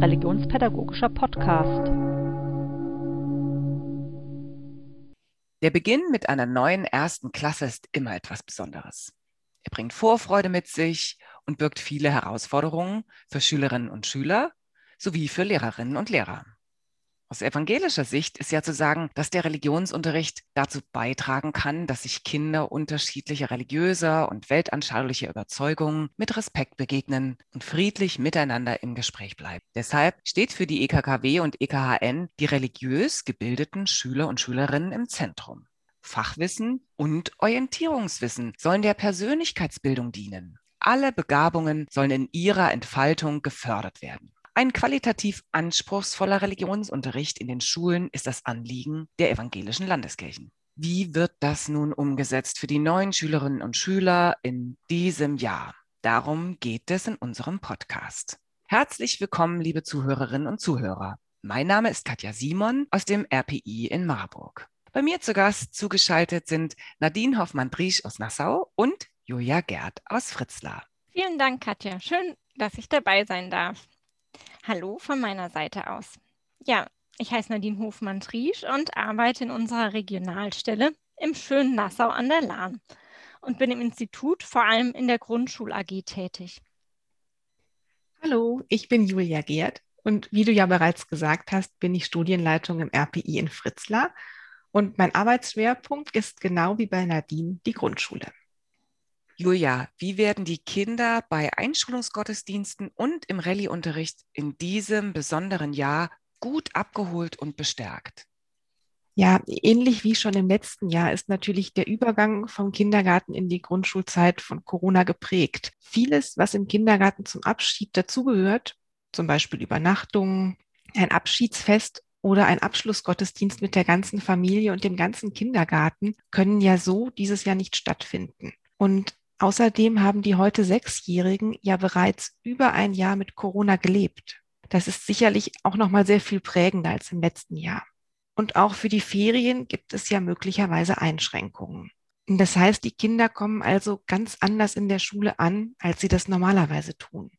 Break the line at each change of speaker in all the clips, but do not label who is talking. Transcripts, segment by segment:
religionspädagogischer Podcast.
Der Beginn mit einer neuen ersten Klasse ist immer etwas Besonderes. Er bringt Vorfreude mit sich und birgt viele Herausforderungen für Schülerinnen und Schüler sowie für Lehrerinnen und Lehrer. Aus evangelischer Sicht ist ja zu sagen, dass der Religionsunterricht dazu beitragen kann, dass sich Kinder unterschiedlicher religiöser und weltanschaulicher Überzeugungen mit Respekt begegnen und friedlich miteinander im Gespräch bleiben. Deshalb steht für die EKKW und EKHN die religiös gebildeten Schüler und Schülerinnen im Zentrum. Fachwissen und Orientierungswissen sollen der Persönlichkeitsbildung dienen. Alle Begabungen sollen in ihrer Entfaltung gefördert werden. Ein qualitativ anspruchsvoller Religionsunterricht in den Schulen ist das Anliegen der evangelischen Landeskirchen. Wie wird das nun umgesetzt für die neuen Schülerinnen und Schüler in diesem Jahr? Darum geht es in unserem Podcast. Herzlich willkommen, liebe Zuhörerinnen und Zuhörer. Mein Name ist Katja Simon aus dem RPI in Marburg. Bei mir zu Gast zugeschaltet sind Nadine Hoffmann-Driesch aus Nassau und Julia Gerd aus Fritzlar.
Vielen Dank, Katja. Schön, dass ich dabei sein darf. Hallo von meiner Seite aus. Ja, ich heiße Nadine Hofmann-Triesch und arbeite in unserer Regionalstelle im schönen Nassau an der Lahn und bin im Institut vor allem in der Grundschul AG tätig.
Hallo, ich bin Julia Gerd und wie du ja bereits gesagt hast, bin ich Studienleitung im RPI in Fritzlar und mein Arbeitsschwerpunkt ist genau wie bei Nadine die Grundschule.
Julia, wie werden die Kinder bei Einschulungsgottesdiensten und im Rallyeunterricht in diesem besonderen Jahr gut abgeholt und bestärkt?
Ja, ähnlich wie schon im letzten Jahr ist natürlich der Übergang vom Kindergarten in die Grundschulzeit von Corona geprägt. Vieles, was im Kindergarten zum Abschied dazugehört, zum Beispiel Übernachtungen, ein Abschiedsfest oder ein Abschlussgottesdienst mit der ganzen Familie und dem ganzen Kindergarten, können ja so dieses Jahr nicht stattfinden. Und Außerdem haben die heute Sechsjährigen ja bereits über ein Jahr mit Corona gelebt. Das ist sicherlich auch noch mal sehr viel prägender als im letzten Jahr. Und auch für die Ferien gibt es ja möglicherweise Einschränkungen. Das heißt, die Kinder kommen also ganz anders in der Schule an, als sie das normalerweise tun.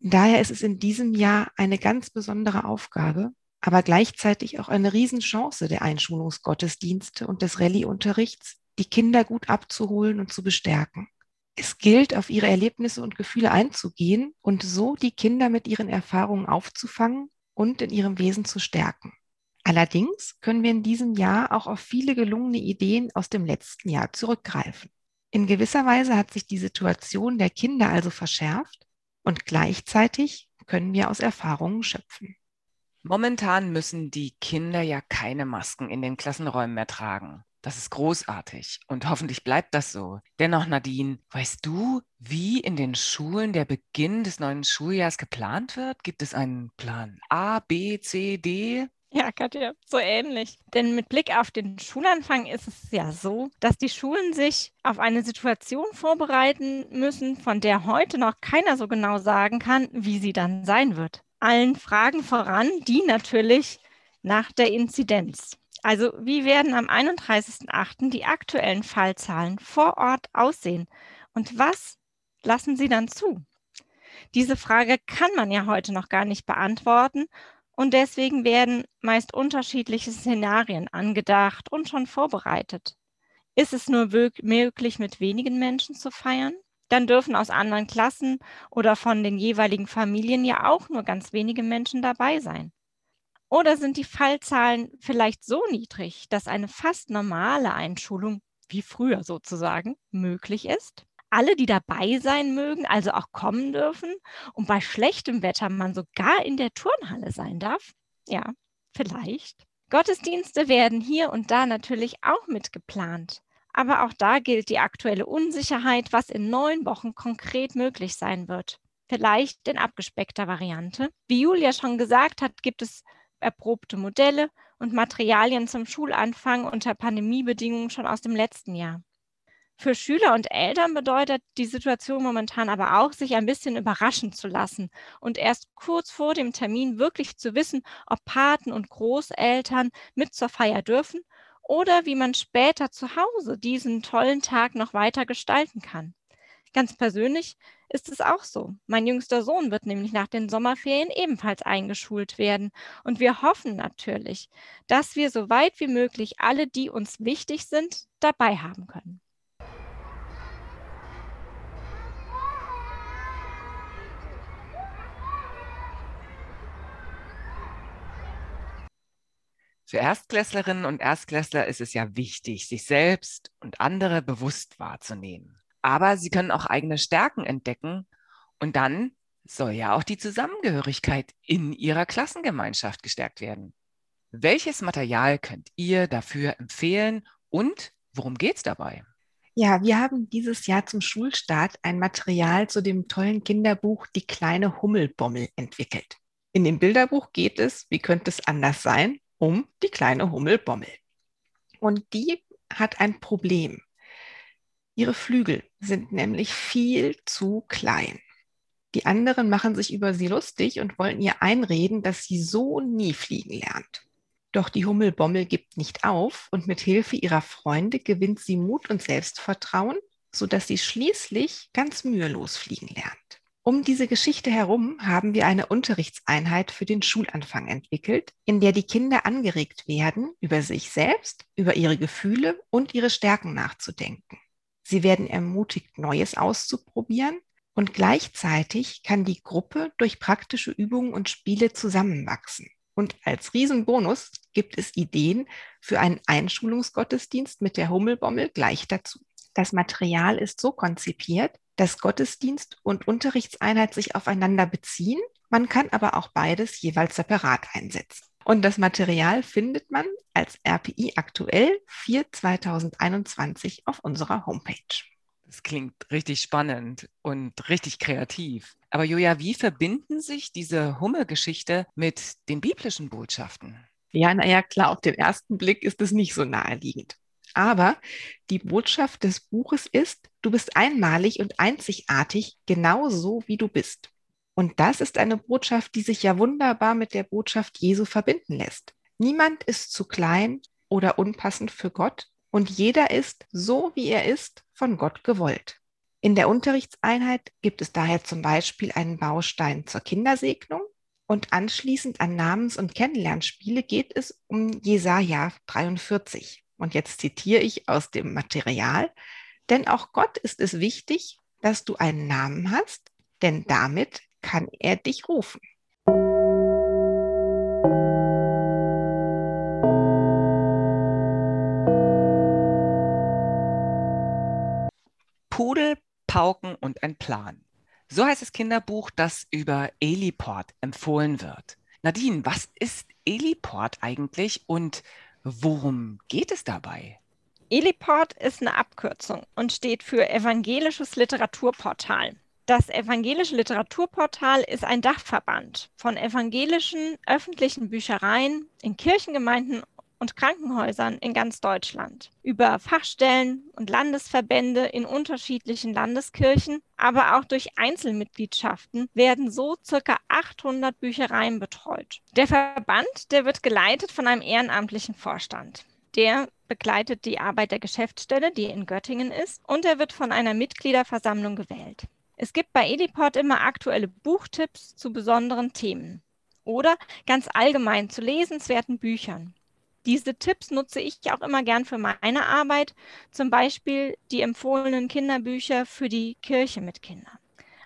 Daher ist es in diesem Jahr eine ganz besondere Aufgabe, aber gleichzeitig auch eine Riesenchance der Einschulungsgottesdienste und des Rallyeunterrichts, die Kinder gut abzuholen und zu bestärken. Es gilt, auf ihre Erlebnisse und Gefühle einzugehen und so die Kinder mit ihren Erfahrungen aufzufangen und in ihrem Wesen zu stärken. Allerdings können wir in diesem Jahr auch auf viele gelungene Ideen aus dem letzten Jahr zurückgreifen. In gewisser Weise hat sich die Situation der Kinder also verschärft und gleichzeitig können wir aus Erfahrungen schöpfen.
Momentan müssen die Kinder ja keine Masken in den Klassenräumen mehr tragen. Das ist großartig und hoffentlich bleibt das so. Dennoch, Nadine, weißt du, wie in den Schulen der Beginn des neuen Schuljahrs geplant wird? Gibt es einen Plan A, B, C, D?
Ja, Katja, so ähnlich. Denn mit Blick auf den Schulanfang ist es ja so, dass die Schulen sich auf eine Situation vorbereiten müssen, von der heute noch keiner so genau sagen kann, wie sie dann sein wird. Allen Fragen voran, die natürlich nach der Inzidenz. Also wie werden am 31.08. die aktuellen Fallzahlen vor Ort aussehen und was lassen Sie dann zu? Diese Frage kann man ja heute noch gar nicht beantworten und deswegen werden meist unterschiedliche Szenarien angedacht und schon vorbereitet. Ist es nur möglich, mit wenigen Menschen zu feiern? Dann dürfen aus anderen Klassen oder von den jeweiligen Familien ja auch nur ganz wenige Menschen dabei sein. Oder sind die Fallzahlen vielleicht so niedrig, dass eine fast normale Einschulung, wie früher sozusagen, möglich ist? Alle, die dabei sein mögen, also auch kommen dürfen und bei schlechtem Wetter man sogar in der Turnhalle sein darf? Ja, vielleicht. Gottesdienste werden hier und da natürlich auch mitgeplant. Aber auch da gilt die aktuelle Unsicherheit, was in neun Wochen konkret möglich sein wird. Vielleicht in abgespeckter Variante. Wie Julia schon gesagt hat, gibt es erprobte Modelle und Materialien zum Schulanfang unter Pandemiebedingungen schon aus dem letzten Jahr. Für Schüler und Eltern bedeutet die Situation momentan aber auch, sich ein bisschen überraschen zu lassen und erst kurz vor dem Termin wirklich zu wissen, ob Paten und Großeltern mit zur Feier dürfen oder wie man später zu Hause diesen tollen Tag noch weiter gestalten kann. Ganz persönlich ist es auch so. Mein jüngster Sohn wird nämlich nach den Sommerferien ebenfalls eingeschult werden. Und wir hoffen natürlich, dass wir so weit wie möglich alle, die uns wichtig sind, dabei haben können.
Für Erstklässlerinnen und Erstklässler ist es ja wichtig, sich selbst und andere bewusst wahrzunehmen. Aber sie können auch eigene Stärken entdecken und dann soll ja auch die Zusammengehörigkeit in ihrer Klassengemeinschaft gestärkt werden. Welches Material könnt ihr dafür empfehlen und worum geht es dabei?
Ja, wir haben dieses Jahr zum Schulstart ein Material zu dem tollen Kinderbuch Die kleine Hummelbommel entwickelt. In dem Bilderbuch geht es, wie könnte es anders sein, um die kleine Hummelbommel. Und die hat ein Problem. Ihre Flügel sind nämlich viel zu klein. Die anderen machen sich über sie lustig und wollen ihr einreden, dass sie so nie fliegen lernt. Doch die Hummelbommel gibt nicht auf und mit Hilfe ihrer Freunde gewinnt sie Mut und Selbstvertrauen, sodass sie schließlich ganz mühelos fliegen lernt. Um diese Geschichte herum haben wir eine Unterrichtseinheit für den Schulanfang entwickelt, in der die Kinder angeregt werden, über sich selbst, über ihre Gefühle und ihre Stärken nachzudenken. Sie werden ermutigt, Neues auszuprobieren und gleichzeitig kann die Gruppe durch praktische Übungen und Spiele zusammenwachsen. Und als Riesenbonus gibt es Ideen für einen Einschulungsgottesdienst mit der Hummelbommel gleich dazu. Das Material ist so konzipiert, dass Gottesdienst und Unterrichtseinheit sich aufeinander beziehen. Man kann aber auch beides jeweils separat einsetzen. Und das Material findet man als RPI aktuell 4 2021 auf unserer Homepage.
Das klingt richtig spannend und richtig kreativ. Aber Julia, wie verbinden sich diese Hummelgeschichte mit den biblischen Botschaften?
Ja, naja, klar, auf den ersten Blick ist es nicht so naheliegend. Aber die Botschaft des Buches ist, du bist einmalig und einzigartig, genauso wie du bist. Und das ist eine Botschaft, die sich ja wunderbar mit der Botschaft Jesu verbinden lässt. Niemand ist zu klein oder unpassend für Gott und jeder ist, so wie er ist, von Gott gewollt. In der Unterrichtseinheit gibt es daher zum Beispiel einen Baustein zur Kindersegnung und anschließend an Namens- und Kennenlernspiele geht es um Jesaja 43. Und jetzt zitiere ich aus dem Material, denn auch Gott ist es wichtig, dass du einen Namen hast, denn damit kann er dich rufen.
Pudel, Pauken und ein Plan. So heißt das Kinderbuch, das über Eliport empfohlen wird. Nadine, was ist Eliport eigentlich und Worum geht es dabei?
Eliport ist eine Abkürzung und steht für Evangelisches Literaturportal. Das Evangelische Literaturportal ist ein Dachverband von evangelischen öffentlichen Büchereien in Kirchengemeinden und Krankenhäusern in ganz Deutschland. Über Fachstellen und Landesverbände in unterschiedlichen Landeskirchen, aber auch durch Einzelmitgliedschaften werden so circa 800 Büchereien betreut. Der Verband, der wird geleitet von einem ehrenamtlichen Vorstand. Der begleitet die Arbeit der Geschäftsstelle, die in Göttingen ist, und er wird von einer Mitgliederversammlung gewählt. Es gibt bei Ediport immer aktuelle Buchtipps zu besonderen Themen oder ganz allgemein zu lesenswerten Büchern. Diese Tipps nutze ich auch immer gern für meine Arbeit, zum Beispiel die empfohlenen Kinderbücher für die Kirche mit Kindern.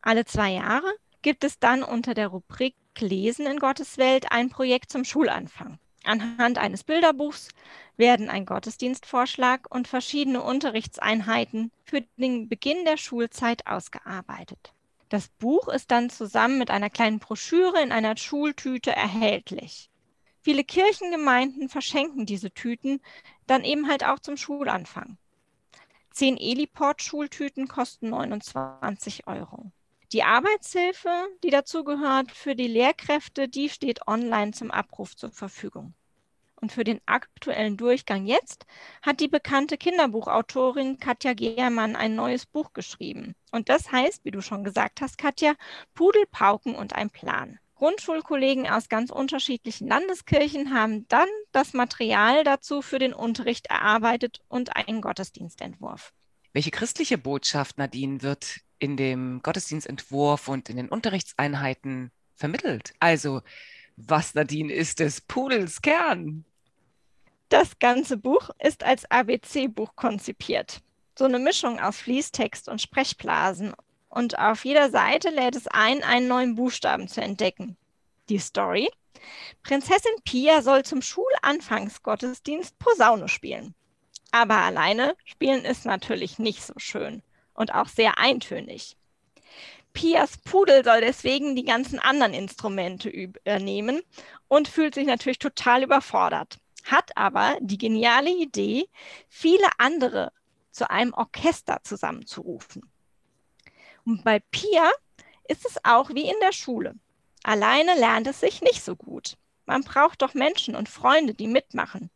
Alle zwei Jahre gibt es dann unter der Rubrik Lesen in Gottes Welt ein Projekt zum Schulanfang. Anhand eines Bilderbuchs werden ein Gottesdienstvorschlag und verschiedene Unterrichtseinheiten für den Beginn der Schulzeit ausgearbeitet. Das Buch ist dann zusammen mit einer kleinen Broschüre in einer Schultüte erhältlich. Viele Kirchengemeinden verschenken diese Tüten dann eben halt auch zum Schulanfang. Zehn Eliport-Schultüten kosten 29 Euro. Die Arbeitshilfe, die dazugehört für die Lehrkräfte, die steht online zum Abruf zur Verfügung. Und für den aktuellen Durchgang jetzt hat die bekannte Kinderbuchautorin Katja Gehrmann ein neues Buch geschrieben. Und das heißt, wie du schon gesagt hast, Katja, Pudel, Pauken und ein Plan. Grundschulkollegen aus ganz unterschiedlichen Landeskirchen haben dann das Material dazu für den Unterricht erarbeitet und einen Gottesdienstentwurf.
Welche christliche Botschaft, Nadine, wird in dem Gottesdienstentwurf und in den Unterrichtseinheiten vermittelt? Also, was, Nadine, ist des Pudels Kern?
Das ganze Buch ist als ABC-Buch konzipiert. So eine Mischung aus Fließtext und Sprechblasen. Und auf jeder Seite lädt es ein, einen neuen Buchstaben zu entdecken. Die Story. Prinzessin Pia soll zum Schulanfangsgottesdienst Posaune spielen. Aber alleine spielen ist natürlich nicht so schön und auch sehr eintönig. Pias Pudel soll deswegen die ganzen anderen Instrumente übernehmen und fühlt sich natürlich total überfordert, hat aber die geniale Idee, viele andere zu einem Orchester zusammenzurufen. Und bei Pia ist es auch wie in der Schule. Alleine lernt es sich nicht so gut. Man braucht doch Menschen und Freunde, die mitmachen.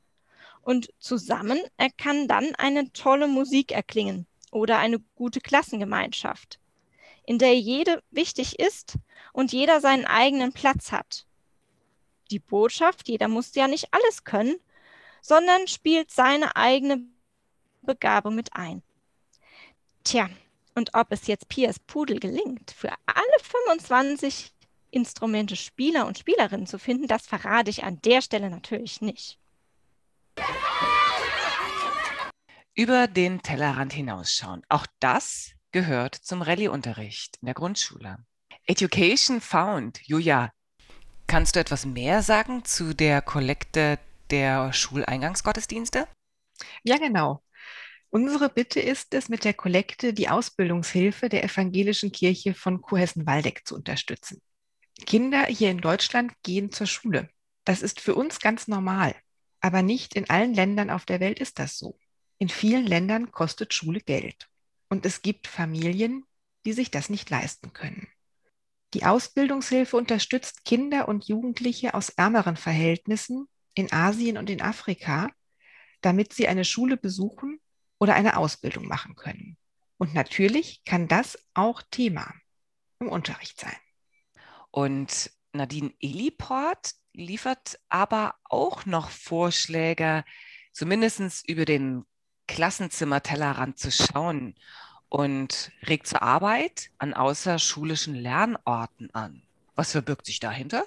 Und zusammen kann dann eine tolle Musik erklingen oder eine gute Klassengemeinschaft in der jede wichtig ist und jeder seinen eigenen Platz hat. Die Botschaft, jeder muss ja nicht alles können, sondern spielt seine eigene Begabung mit ein. Tja, und ob es jetzt Piers Pudel gelingt, für alle 25 Instrumente Spieler und Spielerinnen zu finden, das verrate ich an der Stelle natürlich nicht.
Über den Tellerrand hinausschauen. Auch das gehört zum Rallye-Unterricht in der Grundschule. Education Found. Julia, kannst du etwas mehr sagen zu der Kollekte der Schuleingangsgottesdienste?
Ja, genau. Unsere Bitte ist es, mit der Kollekte die Ausbildungshilfe der Evangelischen Kirche von Kurhessen-Waldeck zu unterstützen. Kinder hier in Deutschland gehen zur Schule. Das ist für uns ganz normal. Aber nicht in allen Ländern auf der Welt ist das so. In vielen Ländern kostet Schule Geld. Und es gibt Familien, die sich das nicht leisten können. Die Ausbildungshilfe unterstützt Kinder und Jugendliche aus ärmeren Verhältnissen in Asien und in Afrika, damit sie eine Schule besuchen oder eine Ausbildung machen können. Und natürlich kann das auch Thema im Unterricht sein.
Und Nadine Eliport liefert aber auch noch Vorschläge, zumindest über den Klassenzimmer-Tellerrand zu schauen und regt zur Arbeit an außerschulischen Lernorten an. Was verbirgt sich dahinter?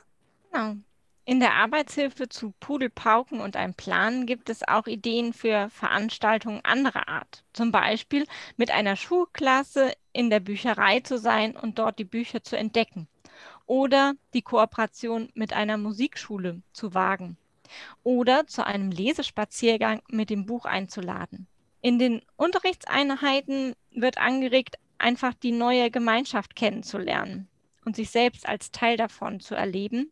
Genau. In der Arbeitshilfe zu Pudelpauken und einem Plan gibt es auch Ideen für Veranstaltungen anderer Art. Zum Beispiel mit einer Schulklasse in der Bücherei zu sein und dort die Bücher zu entdecken. Oder die Kooperation mit einer Musikschule zu wagen. Oder zu einem Lesespaziergang mit dem Buch einzuladen. In den Unterrichtseinheiten wird angeregt, einfach die neue Gemeinschaft kennenzulernen und sich selbst als Teil davon zu erleben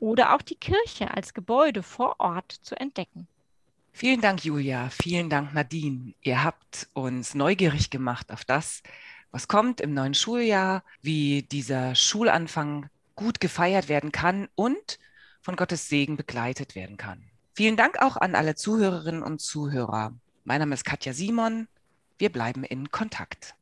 oder auch die Kirche als Gebäude vor Ort zu entdecken.
Vielen Dank, Julia. Vielen Dank, Nadine. Ihr habt uns neugierig gemacht auf das, was kommt im neuen Schuljahr, wie dieser Schulanfang gut gefeiert werden kann und von Gottes Segen begleitet werden kann. Vielen Dank auch an alle Zuhörerinnen und Zuhörer. Mein Name ist Katja Simon. Wir bleiben in Kontakt.